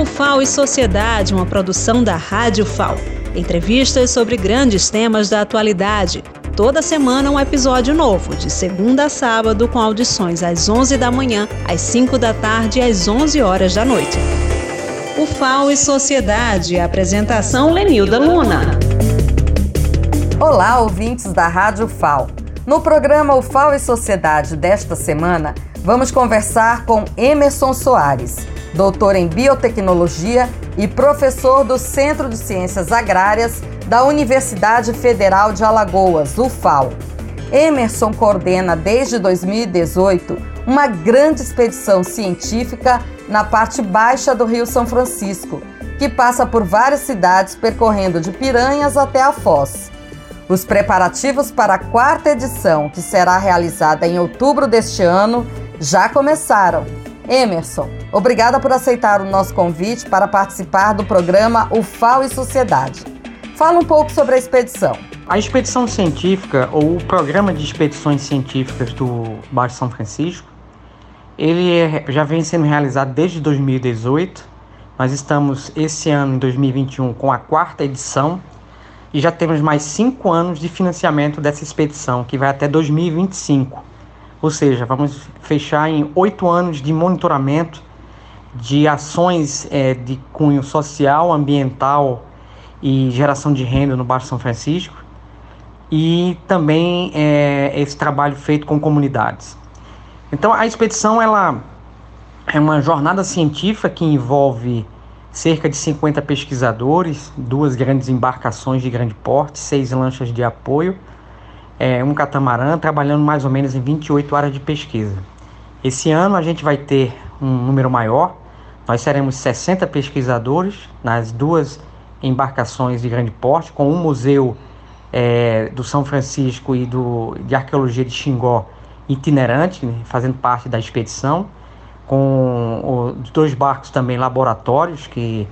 O FAO e Sociedade, uma produção da Rádio FAO. Entrevistas sobre grandes temas da atualidade. Toda semana um episódio novo, de segunda a sábado, com audições às 11 da manhã, às 5 da tarde e às 11 horas da noite. O FAO e Sociedade, apresentação Lenilda Luna. Olá, ouvintes da Rádio FAO. No programa O FAO e Sociedade desta semana, vamos conversar com Emerson Soares, doutor em biotecnologia e professor do Centro de Ciências Agrárias da Universidade Federal de Alagoas, UFAL. Emerson coordena desde 2018 uma grande expedição científica na parte baixa do Rio São Francisco, que passa por várias cidades percorrendo de Piranhas até a Foz. Os preparativos para a quarta edição, que será realizada em outubro deste ano, já começaram. Emerson, obrigada por aceitar o nosso convite para participar do programa UFAO e Sociedade. Fala um pouco sobre a expedição. A expedição científica, ou o programa de expedições científicas do Baixo São Francisco, ele é, já vem sendo realizado desde 2018. Nós estamos esse ano, em 2021, com a quarta edição e já temos mais cinco anos de financiamento dessa expedição, que vai até 2025. Ou seja, vamos fechar em oito anos de monitoramento de ações é, de cunho social, ambiental e geração de renda no Baixo São Francisco e também é, esse trabalho feito com comunidades. Então a expedição ela é uma jornada científica que envolve cerca de 50 pesquisadores, duas grandes embarcações de grande porte, seis lanchas de apoio é, um catamarã trabalhando mais ou menos em 28 áreas de pesquisa. Esse ano a gente vai ter um número maior, nós seremos 60 pesquisadores nas duas embarcações de grande porte, com um museu é, do São Francisco e do, de arqueologia de Xingó itinerante, né, fazendo parte da expedição, com os dois barcos também laboratórios, que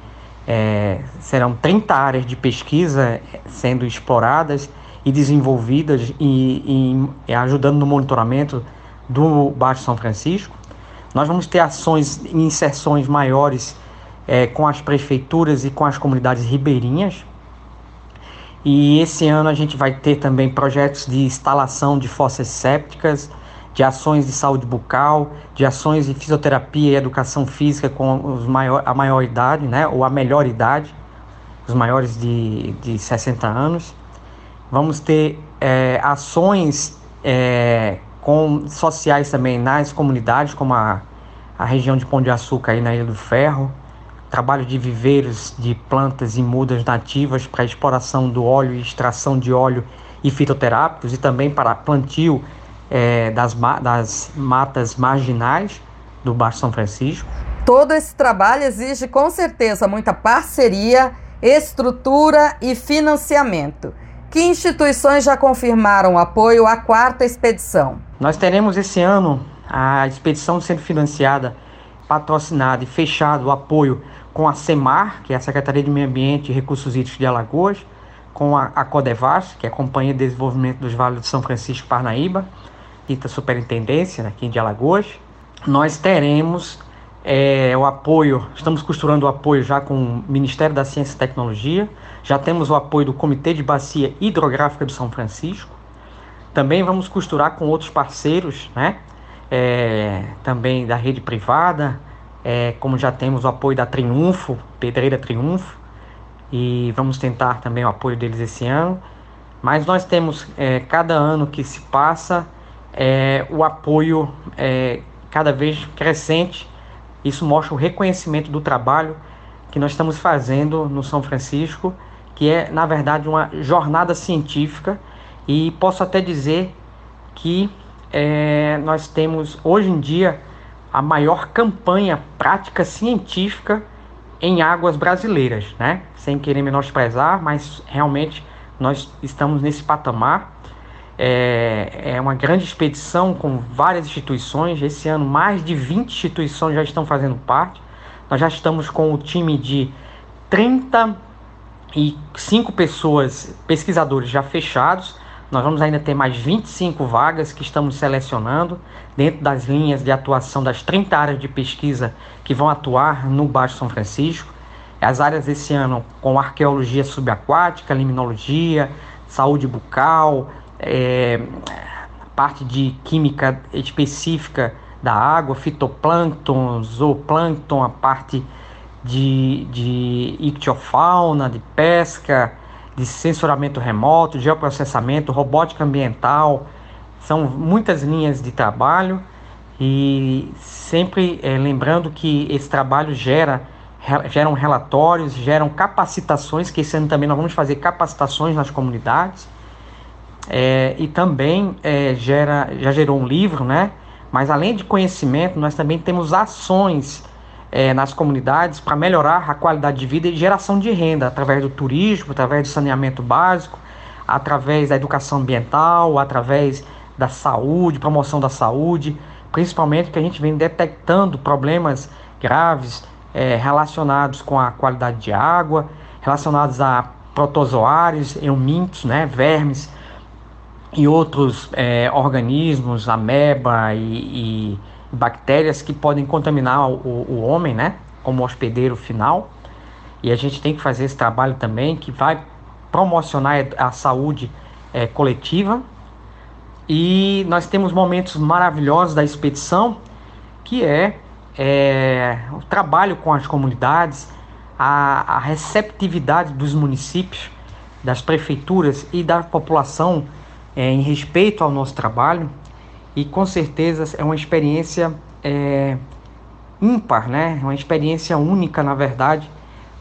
é, serão 30 áreas de pesquisa sendo exploradas e desenvolvidas e, e ajudando no monitoramento do Baixo São Francisco. Nós vamos ter ações e inserções maiores é, com as prefeituras e com as comunidades ribeirinhas. E esse ano a gente vai ter também projetos de instalação de fossas sépticas, de ações de saúde bucal, de ações de fisioterapia e educação física com os maior, a maior idade, né, ou a melhor idade, os maiores de, de 60 anos. Vamos ter é, ações é, com, sociais também nas comunidades, como a, a região de Pão de Açúcar aí na Ilha do Ferro, trabalho de viveiros de plantas e mudas nativas para exploração do óleo e extração de óleo e fitoterápicos e também para plantio é, das, das matas marginais do Baixo São Francisco. Todo esse trabalho exige com certeza muita parceria, estrutura e financiamento. Que instituições já confirmaram apoio à quarta expedição? Nós teremos esse ano a expedição sendo financiada, patrocinada e fechado o apoio com a SEMAR, que é a Secretaria de Meio Ambiente e Recursos Hídricos de Alagoas, com a, a Codevas, que é a Companhia de Desenvolvimento dos Vales de São Francisco Parnaíba, dita Superintendência aqui de Alagoas. Nós teremos é, o apoio, estamos costurando o apoio já com o Ministério da Ciência e Tecnologia, já temos o apoio do Comitê de Bacia Hidrográfica do São Francisco. Também vamos costurar com outros parceiros, né? É, também da rede privada, é, como já temos o apoio da Triunfo, Pedreira Triunfo, e vamos tentar também o apoio deles esse ano. Mas nós temos, é, cada ano que se passa, é, o apoio é, cada vez crescente. Isso mostra o reconhecimento do trabalho que nós estamos fazendo no São Francisco que é, na verdade, uma jornada científica, e posso até dizer que é, nós temos hoje em dia a maior campanha prática científica em águas brasileiras, né? Sem querer menosprezar, mas realmente nós estamos nesse patamar. É, é uma grande expedição com várias instituições. Esse ano, mais de 20 instituições já estão fazendo parte. Nós já estamos com o time de 30 e cinco pessoas, pesquisadores já fechados. Nós vamos ainda ter mais 25 vagas que estamos selecionando dentro das linhas de atuação das 30 áreas de pesquisa que vão atuar no Baixo São Francisco. As áreas desse ano com arqueologia subaquática, limnologia, saúde bucal, é, parte de química específica da água, fitoplâncton, zooplâncton, a parte de, de ictiofauna, de pesca, de censuramento remoto, geoprocessamento, robótica ambiental. São muitas linhas de trabalho e sempre é, lembrando que esse trabalho gera geram relatórios, geram capacitações, que esse ano também nós vamos fazer capacitações nas comunidades. É, e também é, gera, já gerou um livro, né? Mas além de conhecimento, nós também temos ações é, nas comunidades para melhorar a qualidade de vida e geração de renda através do turismo, através do saneamento básico, através da educação ambiental, através da saúde, promoção da saúde, principalmente que a gente vem detectando problemas graves é, relacionados com a qualidade de água, relacionados a protozoários, eumintos, né, vermes e outros é, organismos, ameba e, e bactérias que podem contaminar o, o homem, né? Como hospedeiro final. E a gente tem que fazer esse trabalho também que vai promocionar a saúde é, coletiva. E nós temos momentos maravilhosos da expedição, que é, é o trabalho com as comunidades, a, a receptividade dos municípios, das prefeituras e da população é, em respeito ao nosso trabalho e com certeza é uma experiência é, ímpar, né? Uma experiência única, na verdade,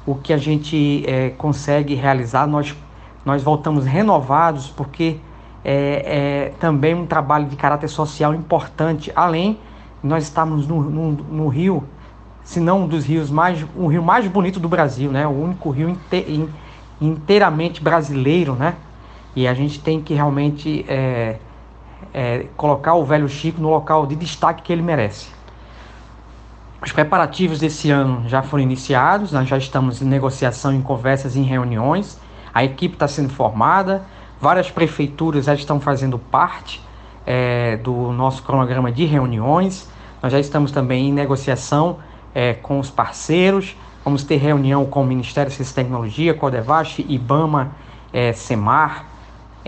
o que a gente é, consegue realizar. Nós, nós voltamos renovados porque é, é, também um trabalho de caráter social importante, além nós estamos no, no, no, rio, se não um dos rios mais, o rio mais bonito do Brasil, né? O único rio inte, inteiramente brasileiro, né? E a gente tem que realmente é, é, colocar o velho Chico no local de destaque que ele merece. Os preparativos desse ano já foram iniciados, nós já estamos em negociação, em conversas, em reuniões. A equipe está sendo formada, várias prefeituras já estão fazendo parte é, do nosso cronograma de reuniões. Nós já estamos também em negociação é, com os parceiros. Vamos ter reunião com o Ministério de Ciência e Tecnologia, Codevast, IBAMA, é, SEMAR,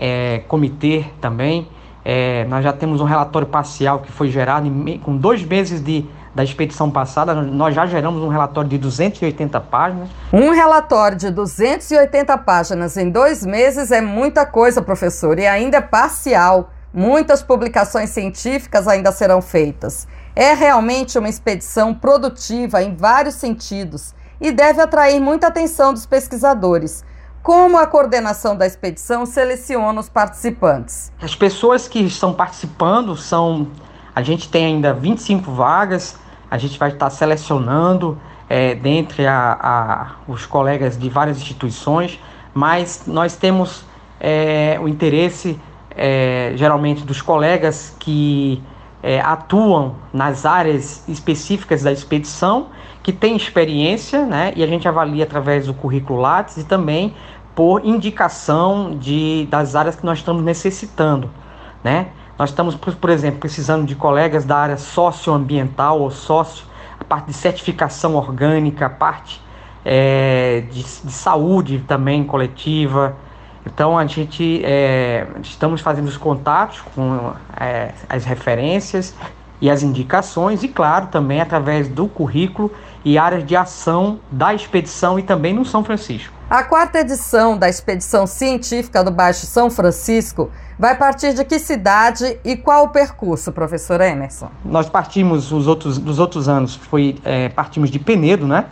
é, comitê também. É, nós já temos um relatório parcial que foi gerado em, com dois meses de, da expedição passada. Nós já geramos um relatório de 280 páginas. Um relatório de 280 páginas em dois meses é muita coisa, professor, e ainda é parcial. Muitas publicações científicas ainda serão feitas. É realmente uma expedição produtiva em vários sentidos e deve atrair muita atenção dos pesquisadores. Como a coordenação da expedição seleciona os participantes? As pessoas que estão participando são. A gente tem ainda 25 vagas, a gente vai estar selecionando é, dentre a, a, os colegas de várias instituições, mas nós temos é, o interesse é, geralmente dos colegas que é, atuam nas áreas específicas da expedição, que têm experiência, né, e a gente avalia através do currículo Lattes e também por indicação de, das áreas que nós estamos necessitando, né? Nós estamos, por exemplo, precisando de colegas da área socioambiental ou sócio, a parte de certificação orgânica, a parte é, de, de, saúde também coletiva. Então a gente é, estamos fazendo os contatos com é, as referências e as indicações, e claro, também através do currículo e áreas de ação da expedição e também no São Francisco. A quarta edição da expedição científica do Baixo São Francisco vai partir de que cidade e qual o percurso, professor Emerson? Nós partimos os outros, dos outros anos, foi é, partimos de Penedo, né?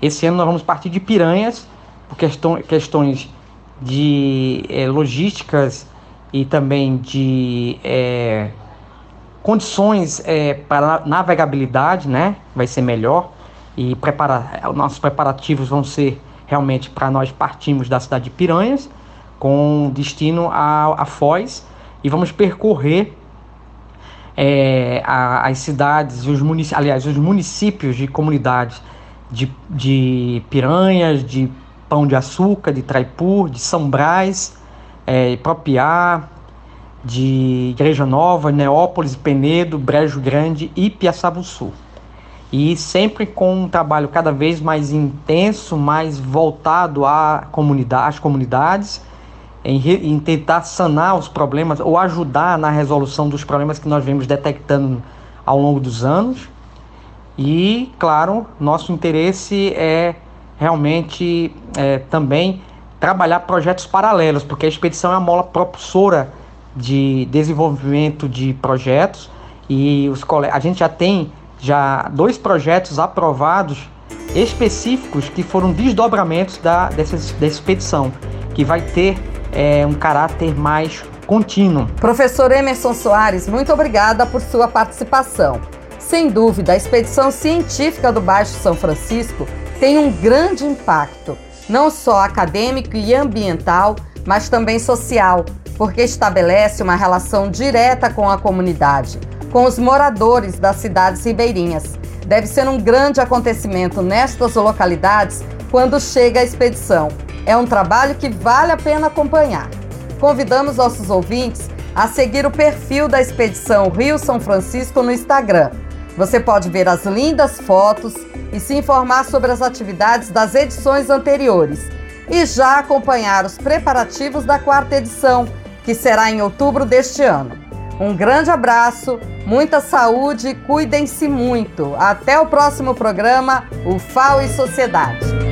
Esse ano nós vamos partir de Piranhas, por questão, questões de é, logísticas e também de é, condições é, para navegabilidade, né? Vai ser melhor e preparar, nossos preparativos vão ser realmente para nós partimos da cidade de Piranhas com destino a, a Foz e vamos percorrer é, a, as cidades, os municípios, aliás, os municípios de comunidades de, de Piranhas, de Pão de Açúcar, de Traipur, de São Brás, é, Propiá, de Igreja Nova, Neópolis, Penedo, Brejo Grande e Piaçabuçu. E sempre com um trabalho cada vez mais intenso, mais voltado à comunidade, às comunidades, em, em tentar sanar os problemas ou ajudar na resolução dos problemas que nós vemos detectando ao longo dos anos. E, claro, nosso interesse é realmente é, também trabalhar projetos paralelos, porque a expedição é a mola propulsora de desenvolvimento de projetos e os a gente já tem já dois projetos aprovados específicos que foram desdobramentos da, dessa, dessa expedição, que vai ter é, um caráter mais contínuo. Professor Emerson Soares, muito obrigada por sua participação. Sem dúvida, a expedição científica do Baixo São Francisco tem um grande impacto, não só acadêmico e ambiental, mas também social, porque estabelece uma relação direta com a comunidade, com os moradores das cidades ribeirinhas. Deve ser um grande acontecimento nestas localidades quando chega a expedição. É um trabalho que vale a pena acompanhar. Convidamos nossos ouvintes a seguir o perfil da expedição Rio São Francisco no Instagram. Você pode ver as lindas fotos e se informar sobre as atividades das edições anteriores e já acompanhar os preparativos da quarta edição, que será em outubro deste ano. Um grande abraço, muita saúde, cuidem-se muito. Até o próximo programa, o FAO e Sociedade.